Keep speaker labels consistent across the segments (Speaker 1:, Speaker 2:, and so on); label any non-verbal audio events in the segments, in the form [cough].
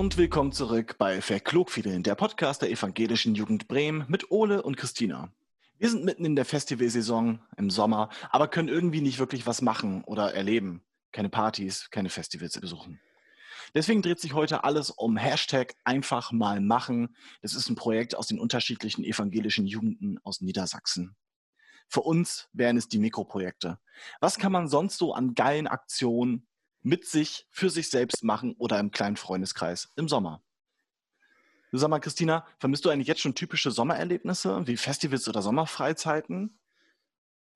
Speaker 1: und willkommen zurück bei Verklugfiedeln, der Podcast der evangelischen Jugend Bremen mit Ole und Christina. Wir sind mitten in der Festivalsaison im Sommer, aber können irgendwie nicht wirklich was machen oder erleben. Keine Partys, keine Festivals besuchen. Deswegen dreht sich heute alles um Hashtag einfach mal machen. Das ist ein Projekt aus den unterschiedlichen evangelischen Jugenden aus Niedersachsen. Für uns wären es die Mikroprojekte. Was kann man sonst so an geilen Aktionen mit sich, für sich selbst machen oder im kleinen Freundeskreis im Sommer? Du sag mal, Christina, vermisst du eigentlich jetzt schon typische Sommererlebnisse wie Festivals oder Sommerfreizeiten?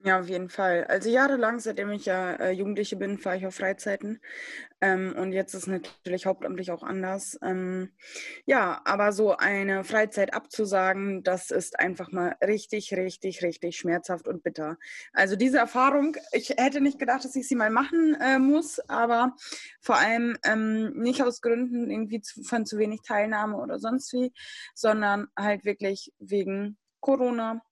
Speaker 2: Ja, auf jeden Fall. Also jahrelang, seitdem ich ja äh, Jugendliche bin, fahre ich auf Freizeiten. Ähm, und jetzt ist natürlich hauptamtlich auch anders. Ähm, ja, aber so eine Freizeit abzusagen, das ist einfach mal richtig, richtig, richtig schmerzhaft und bitter. Also diese Erfahrung, ich hätte nicht gedacht, dass ich sie mal machen äh, muss, aber vor allem ähm, nicht aus Gründen irgendwie von zu wenig Teilnahme oder sonst wie, sondern halt wirklich wegen Corona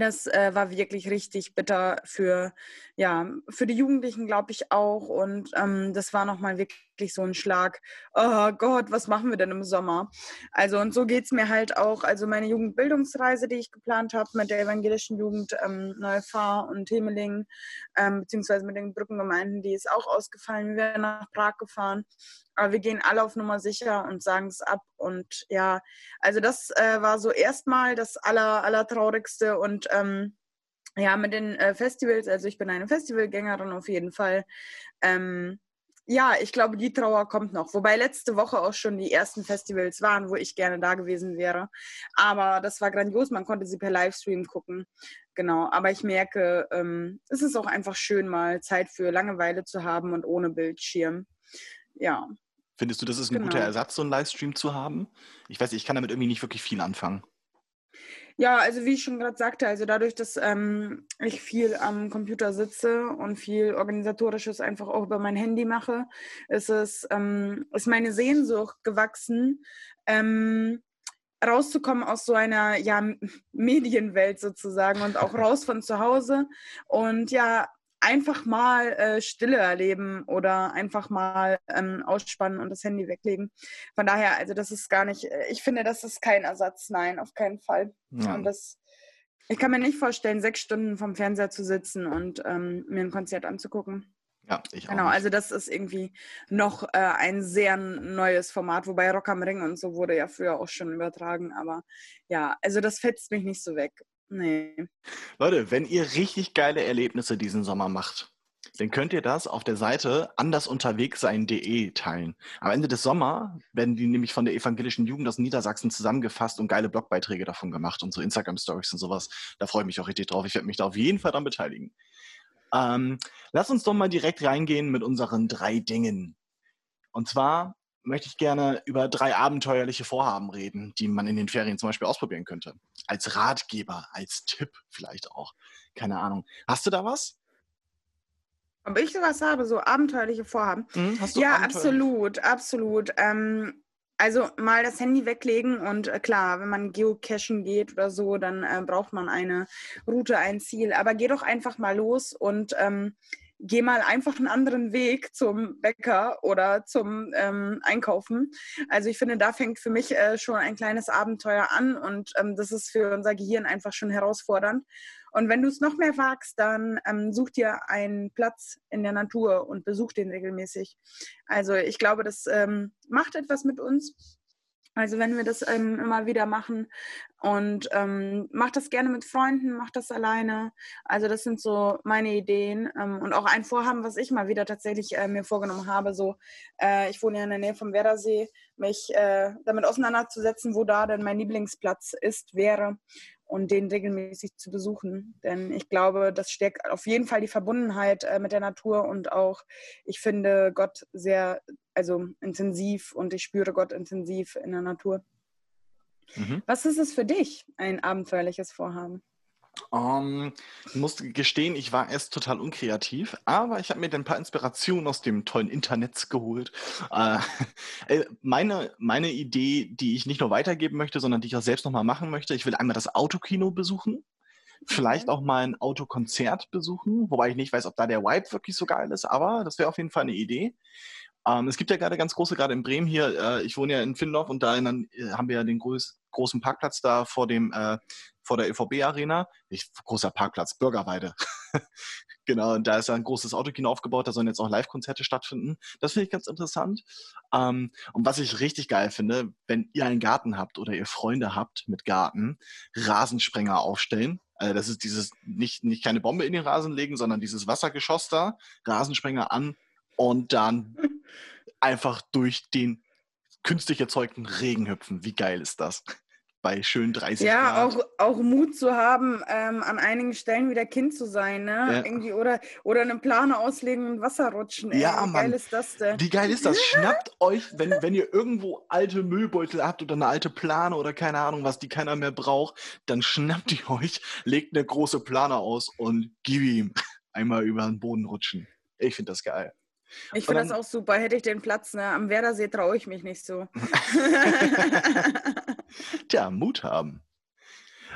Speaker 2: das äh, war wirklich richtig bitter für, ja, für die Jugendlichen, glaube ich, auch. Und ähm, das war nochmal wirklich so ein Schlag. Oh Gott, was machen wir denn im Sommer? Also, und so geht es mir halt auch. Also, meine Jugendbildungsreise, die ich geplant habe mit der evangelischen Jugend ähm, Neufahr und Temeling, ähm, beziehungsweise mit den Brückengemeinden, die ist auch ausgefallen. Wir wären nach Prag gefahren. Aber wir gehen alle auf Nummer sicher und sagen es ab. Und ja, also das äh, war so erstmal das aller, allertraurigste. Und ähm, ja, mit den äh, Festivals, also ich bin eine Festivalgängerin auf jeden Fall. Ähm, ja, ich glaube, die Trauer kommt noch. Wobei letzte Woche auch schon die ersten Festivals waren, wo ich gerne da gewesen wäre. Aber das war grandios. Man konnte sie per Livestream gucken. Genau. Aber ich merke, ähm, es ist auch einfach schön, mal Zeit für Langeweile zu haben und ohne Bildschirm. Ja.
Speaker 1: Findest du, das ist ein genau. guter Ersatz, so einen Livestream zu haben? Ich weiß, ich kann damit irgendwie nicht wirklich viel anfangen.
Speaker 2: Ja, also wie ich schon gerade sagte, also dadurch, dass ähm, ich viel am Computer sitze und viel organisatorisches einfach auch über mein Handy mache, ist es ähm, ist meine Sehnsucht gewachsen, ähm, rauszukommen aus so einer ja, Medienwelt sozusagen und auch raus von zu Hause. Und ja einfach mal äh, Stille erleben oder einfach mal ähm, ausspannen und das Handy weglegen. Von daher, also das ist gar nicht, äh, ich finde, das ist kein Ersatz, nein, auf keinen Fall. Ja. Und das, ich kann mir nicht vorstellen, sechs Stunden vom Fernseher zu sitzen und ähm, mir ein Konzert anzugucken.
Speaker 1: Ja, ich
Speaker 2: auch. Genau, also das ist irgendwie noch äh, ein sehr neues Format, wobei Rock am Ring und so wurde ja früher auch schon übertragen, aber ja, also das fetzt mich nicht so weg. Nee.
Speaker 1: Leute, wenn ihr richtig geile Erlebnisse diesen Sommer macht, dann könnt ihr das auf der Seite andersunterwegssein.de teilen. Am Ende des Sommers werden die nämlich von der evangelischen Jugend aus Niedersachsen zusammengefasst und geile Blogbeiträge davon gemacht und so Instagram-Stories und sowas. Da freue ich mich auch richtig drauf. Ich werde mich da auf jeden Fall dran beteiligen. Ähm, lass uns doch mal direkt reingehen mit unseren drei Dingen. Und zwar möchte ich gerne über drei abenteuerliche Vorhaben reden, die man in den Ferien zum Beispiel ausprobieren könnte. Als Ratgeber, als Tipp vielleicht auch. Keine Ahnung. Hast du da was?
Speaker 2: Ob ich sowas habe, so abenteuerliche Vorhaben? Mhm, ja, absolut, absolut. Ähm, also mal das Handy weglegen und äh, klar, wenn man geocachen geht oder so, dann äh, braucht man eine Route, ein Ziel. Aber geh doch einfach mal los und ähm, geh mal einfach einen anderen Weg zum Bäcker oder zum ähm, Einkaufen. Also ich finde, da fängt für mich äh, schon ein kleines Abenteuer an und ähm, das ist für unser Gehirn einfach schon herausfordernd. Und wenn du es noch mehr wagst, dann ähm, such dir einen Platz in der Natur und besuch den regelmäßig. Also ich glaube, das ähm, macht etwas mit uns also wenn wir das ähm, immer wieder machen und ähm, mach das gerne mit Freunden, mach das alleine. Also das sind so meine Ideen ähm, und auch ein Vorhaben, was ich mal wieder tatsächlich äh, mir vorgenommen habe. So, äh, ich wohne ja in der Nähe vom Werdersee, mich äh, damit auseinanderzusetzen, wo da denn mein Lieblingsplatz ist, wäre und den regelmäßig zu besuchen. Denn ich glaube, das stärkt auf jeden Fall die Verbundenheit äh, mit der Natur und auch, ich finde Gott sehr, also intensiv und ich spüre Gott intensiv in der Natur. Mhm. Was ist es für dich, ein abenteuerliches Vorhaben?
Speaker 1: Ähm, ich muss gestehen, ich war erst total unkreativ, aber ich habe mir dann ein paar Inspirationen aus dem tollen Internet geholt. Äh, [laughs] äh, meine, meine Idee, die ich nicht nur weitergeben möchte, sondern die ich auch selbst nochmal machen möchte, ich will einmal das Autokino besuchen. Vielleicht auch mal ein Autokonzert besuchen, wobei ich nicht weiß, ob da der Vibe wirklich so geil ist, aber das wäre auf jeden Fall eine Idee. Ähm, es gibt ja gerade ganz große, gerade in Bremen hier, äh, ich wohne ja in Findorf und da in, äh, haben wir ja den groß, großen Parkplatz da vor dem äh, vor der ÖVB-Arena. Großer Parkplatz, Bürgerweide. [laughs] genau, und da ist ja ein großes Autokino aufgebaut, da sollen jetzt auch Live-Konzerte stattfinden. Das finde ich ganz interessant. Ähm, und was ich richtig geil finde, wenn ihr einen Garten habt oder ihr Freunde habt mit Garten, Rasensprenger aufstellen. Also das ist dieses, nicht, nicht keine Bombe in den Rasen legen, sondern dieses Wassergeschoss da, Rasensprenger an und dann [laughs] einfach durch den künstlich erzeugten Regen hüpfen. Wie geil ist das? Bei schön 30
Speaker 2: ja,
Speaker 1: Grad.
Speaker 2: Ja, auch, auch Mut zu haben, ähm, an einigen Stellen wieder Kind zu sein, ne? Ja. Irgendwie oder, oder einen Planer auslegen und Wasser rutschen. Ey.
Speaker 1: Ja,
Speaker 2: Wie
Speaker 1: Mann.
Speaker 2: geil ist das denn?
Speaker 1: Wie geil ist das? Schnappt euch, wenn, wenn ihr irgendwo alte Müllbeutel habt oder eine alte Plane oder keine Ahnung was, die keiner mehr braucht, dann schnappt ihr euch, legt eine große Plane aus und gib ihm einmal über den Boden rutschen. Ich finde das geil.
Speaker 2: Ich finde das auch super. Hätte ich den Platz, ne? Am Werdersee traue ich mich nicht so. [laughs] [laughs]
Speaker 1: Tja, Mut haben.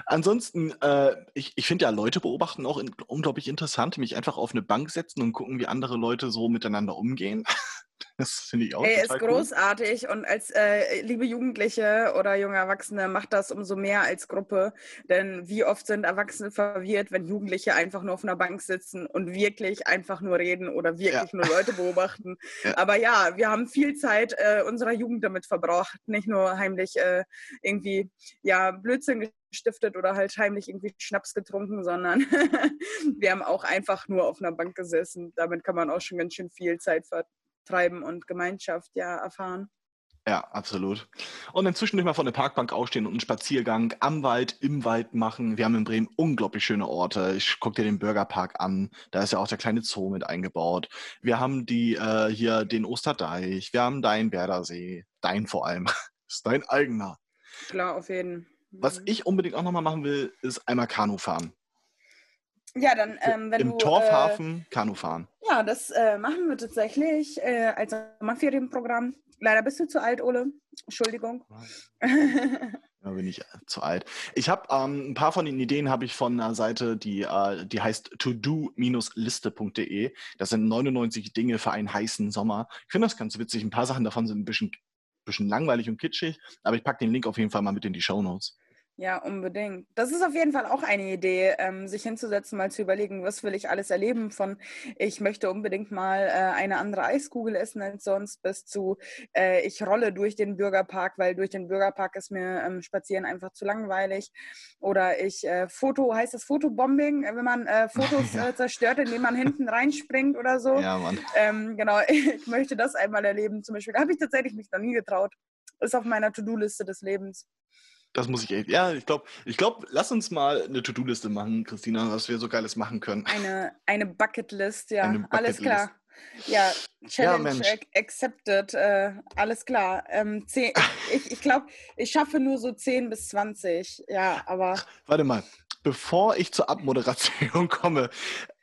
Speaker 1: Ansonsten, äh, ich, ich finde ja Leute beobachten auch in, unglaublich interessant, mich einfach auf eine Bank setzen und gucken, wie andere Leute so miteinander umgehen. [laughs] Das finde ich auch
Speaker 2: Ey,
Speaker 1: total
Speaker 2: ist großartig cool. und als äh, liebe Jugendliche oder junge Erwachsene macht das umso mehr als Gruppe, denn wie oft sind Erwachsene verwirrt, wenn Jugendliche einfach nur auf einer Bank sitzen und wirklich einfach nur reden oder wirklich ja. nur Leute beobachten. [laughs] Ja. Aber ja, wir haben viel Zeit äh, unserer Jugend damit verbracht, nicht nur heimlich äh, irgendwie ja Blödsinn gestiftet oder halt heimlich irgendwie Schnaps getrunken, sondern [laughs] wir haben auch einfach nur auf einer Bank gesessen. Damit kann man auch schon ganz schön viel Zeit ver treiben und Gemeinschaft ja erfahren.
Speaker 1: Ja, absolut. Und dann zwischendurch mal von der Parkbank ausstehen und einen Spaziergang am Wald, im Wald machen. Wir haben in Bremen unglaublich schöne Orte. Ich gucke dir den Bürgerpark an. Da ist ja auch der kleine Zoo mit eingebaut. Wir haben die äh, hier den Osterdeich. Wir haben deinen Werdersee. Dein vor allem. [laughs] ist dein eigener.
Speaker 2: Klar, auf jeden. Fall.
Speaker 1: Was mhm. ich unbedingt auch nochmal machen will, ist einmal Kanu fahren.
Speaker 2: Ja, dann, ähm, wenn
Speaker 1: Im
Speaker 2: du.
Speaker 1: Torfhafen
Speaker 2: äh,
Speaker 1: Kanu fahren.
Speaker 2: Ja, das äh, machen wir tatsächlich äh, als Sommerferienprogramm. Leider bist du zu alt, Ole. Entschuldigung. [laughs]
Speaker 1: Da bin ich zu alt. Ich habe ähm, ein paar von den Ideen habe ich von einer Seite, die, äh, die heißt todo-liste.de. Das sind 99 Dinge für einen heißen Sommer. Ich finde das ganz witzig. Ein paar Sachen davon sind ein bisschen, bisschen langweilig und kitschig, aber ich packe den Link auf jeden Fall mal mit in die Show Notes.
Speaker 2: Ja, unbedingt. Das ist auf jeden Fall auch eine Idee, ähm, sich hinzusetzen, mal zu überlegen, was will ich alles erleben von, ich möchte unbedingt mal äh, eine andere Eiskugel essen als sonst, bis zu, äh, ich rolle durch den Bürgerpark, weil durch den Bürgerpark ist mir ähm, Spazieren einfach zu langweilig. Oder ich, äh, Foto, heißt das Fotobombing, wenn man äh, [laughs] Fotos. Äh, zerstört, indem man hinten reinspringt oder so.
Speaker 1: Ja, Mann.
Speaker 2: Ähm, genau, [laughs] ich möchte das einmal erleben zum Beispiel. Da habe ich tatsächlich mich noch nie getraut. Ist auf meiner To-Do-Liste des Lebens.
Speaker 1: Das muss ich echt. Ja, ich glaube, ich glaub, lass uns mal eine To-Do-Liste machen, Christina, was wir so Geiles machen können.
Speaker 2: Eine, eine Bucketlist, ja. Bucket alles klar. Ja, Challenge ja, accepted. Äh, alles klar. Ähm, zehn, [laughs] ich ich glaube, ich schaffe nur so 10 bis 20. Ja, aber.
Speaker 1: Warte mal. Bevor ich zur Abmoderation [laughs] komme,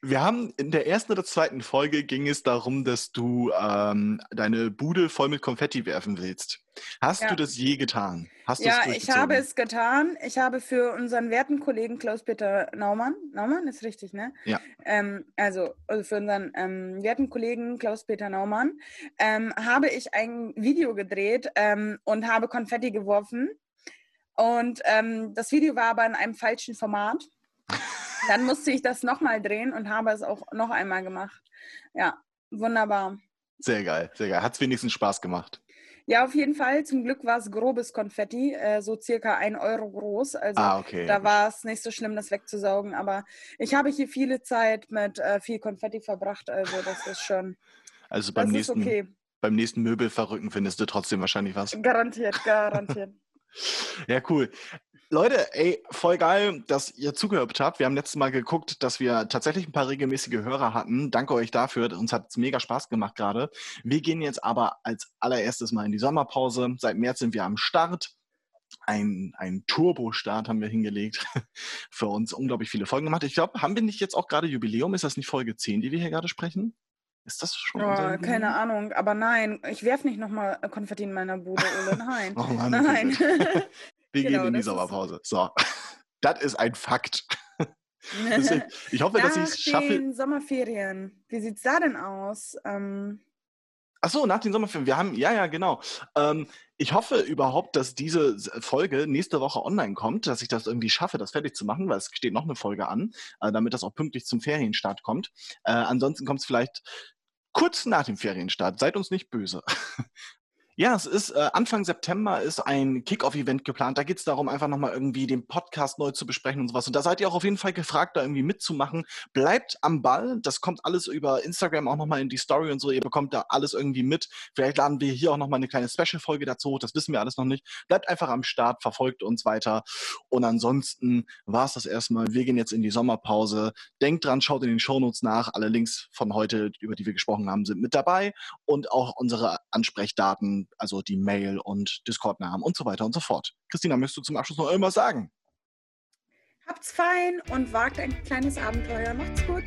Speaker 1: wir haben in der ersten oder zweiten Folge ging es darum, dass du ähm, deine Bude voll mit Konfetti werfen willst. Hast ja. du das je getan? Hast
Speaker 2: ja, ich habe es getan. Ich habe für unseren werten Kollegen Klaus-Peter Naumann, Naumann ist richtig, ne?
Speaker 1: Ja.
Speaker 2: Ähm, also, also, für unseren ähm, werten Kollegen Klaus-Peter Naumann ähm, habe ich ein Video gedreht ähm, und habe Konfetti geworfen. Und ähm, das Video war aber in einem falschen Format. [laughs] Dann musste ich das nochmal drehen und habe es auch noch einmal gemacht. Ja, wunderbar.
Speaker 1: Sehr geil, sehr geil. Hat es wenigstens Spaß gemacht?
Speaker 2: Ja, auf jeden Fall. Zum Glück war es grobes Konfetti, äh, so circa ein Euro groß. Also
Speaker 1: ah, okay.
Speaker 2: da war es nicht so schlimm, das wegzusaugen. Aber ich habe hier viele Zeit mit äh, viel Konfetti verbracht. Also das ist schon.
Speaker 1: Also beim, nächsten, okay. beim nächsten Möbelverrücken findest du trotzdem wahrscheinlich was.
Speaker 2: Garantiert, garantiert. [laughs]
Speaker 1: ja, cool. Leute, ey, voll geil, dass ihr zugehört habt. Wir haben letztes Mal geguckt, dass wir tatsächlich ein paar regelmäßige Hörer hatten. Danke euch dafür. Uns hat es mega Spaß gemacht gerade. Wir gehen jetzt aber als allererstes mal in die Sommerpause. Seit März sind wir am Start. Ein, ein Turbo-Start haben wir hingelegt. [laughs] Für uns unglaublich viele Folgen gemacht. Ich glaube, haben wir nicht jetzt auch gerade Jubiläum? Ist das nicht Folge 10, die wir hier gerade sprechen? Ist das schon
Speaker 2: oh, Keine Ahnung, aber nein, ich werfe nicht nochmal Konfetti in meiner Bude, Ole. Nein. [laughs]
Speaker 1: oh Mann,
Speaker 2: nein. [laughs]
Speaker 1: Wir genau, gehen in die Sommerpause. So, [laughs] das ist ein Fakt. [laughs] Deswegen, ich hoffe, dass ich es schaffe.
Speaker 2: Den Sommerferien. Wie sieht es da denn aus? Ähm,
Speaker 1: Ach so, nach den Sommerferien. Wir haben, ja, ja, genau. Ähm, ich hoffe überhaupt, dass diese Folge nächste Woche online kommt, dass ich das irgendwie schaffe, das fertig zu machen, weil es steht noch eine Folge an, äh, damit das auch pünktlich zum Ferienstart kommt. Äh, ansonsten kommt es vielleicht kurz nach dem Ferienstart. Seid uns nicht böse. [laughs] Ja, es ist äh, Anfang September ist ein Kick-Off-Event geplant. Da geht es darum, einfach nochmal irgendwie den Podcast neu zu besprechen und sowas. Und da seid ihr auch auf jeden Fall gefragt, da irgendwie mitzumachen. Bleibt am Ball. Das kommt alles über Instagram auch nochmal in die Story und so. Ihr bekommt da alles irgendwie mit. Vielleicht laden wir hier auch nochmal eine kleine Special-Folge dazu. Das wissen wir alles noch nicht. Bleibt einfach am Start, verfolgt uns weiter. Und ansonsten war es das erstmal. Wir gehen jetzt in die Sommerpause. Denkt dran, schaut in den Shownotes nach. Alle Links von heute, über die wir gesprochen haben, sind mit dabei. Und auch unsere Ansprechdaten also die Mail und Discord-Namen und so weiter und so fort. Christina, möchtest du zum Abschluss noch irgendwas sagen?
Speaker 2: Habt's fein und wagt ein kleines Abenteuer. Macht's gut.